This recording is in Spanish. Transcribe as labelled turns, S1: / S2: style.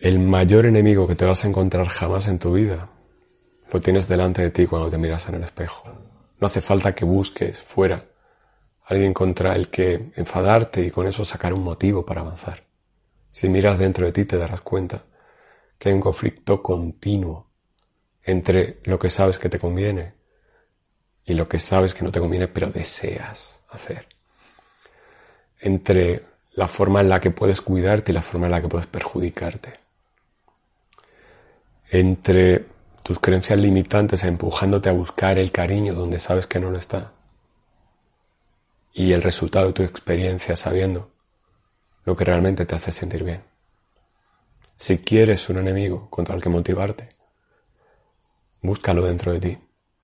S1: El mayor enemigo que te vas a encontrar jamás en tu vida lo tienes delante de ti cuando te miras en el espejo. No hace falta que busques fuera alguien contra el que enfadarte y con eso sacar un motivo para avanzar. Si miras dentro de ti te darás cuenta que hay un conflicto continuo entre lo que sabes que te conviene y lo que sabes que no te conviene pero deseas hacer. Entre la forma en la que puedes cuidarte y la forma en la que puedes perjudicarte. Entre tus creencias limitantes empujándote a buscar el cariño donde sabes que no lo está. Y el resultado de tu experiencia sabiendo lo que realmente te hace sentir bien. Si quieres un enemigo contra el que motivarte, búscalo dentro de ti.